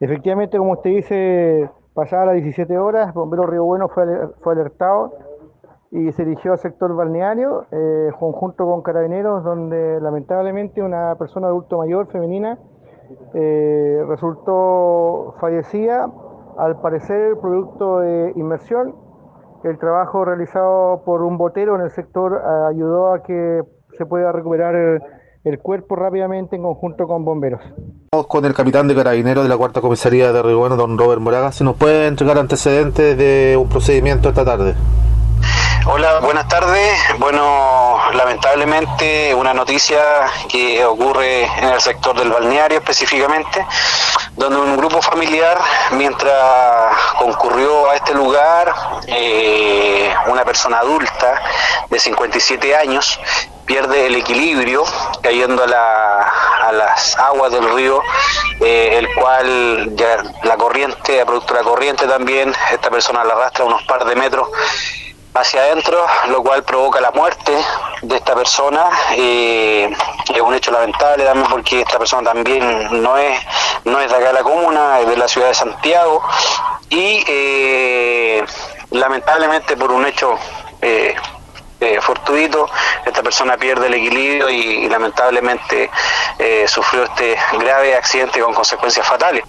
Efectivamente, como usted dice, pasada las 17 horas, Bombero Río Bueno fue, fue alertado y se dirigió al sector balneario, eh, conjunto con carabineros, donde lamentablemente una persona adulto mayor, femenina, eh, resultó fallecida, al parecer producto de inmersión. El trabajo realizado por un botero en el sector eh, ayudó a que se pueda recuperar el, cuerpo rápidamente en conjunto con bomberos. Con el capitán de carabineros de la cuarta comisaría de Río Bueno, don Robert Moraga, si nos puede entregar antecedentes de un procedimiento esta tarde. Hola, buenas tardes. Bueno, lamentablemente una noticia que ocurre en el sector del balneario específicamente, donde un grupo familiar, mientras concurrió a este lugar, eh, una persona adulta de 57 años pierde el equilibrio cayendo a, la, a las aguas del río, eh, el cual ya la corriente, producto de la corriente también, esta persona la arrastra unos par de metros hacia adentro, lo cual provoca la muerte de esta persona. Eh, es un hecho lamentable también porque esta persona también no es, no es de acá de la comuna, es de la ciudad de Santiago y eh, lamentablemente por un hecho eh, fortuito, esta persona pierde el equilibrio y, lamentablemente eh, sufrió este grave accidente con consecuencias fatales.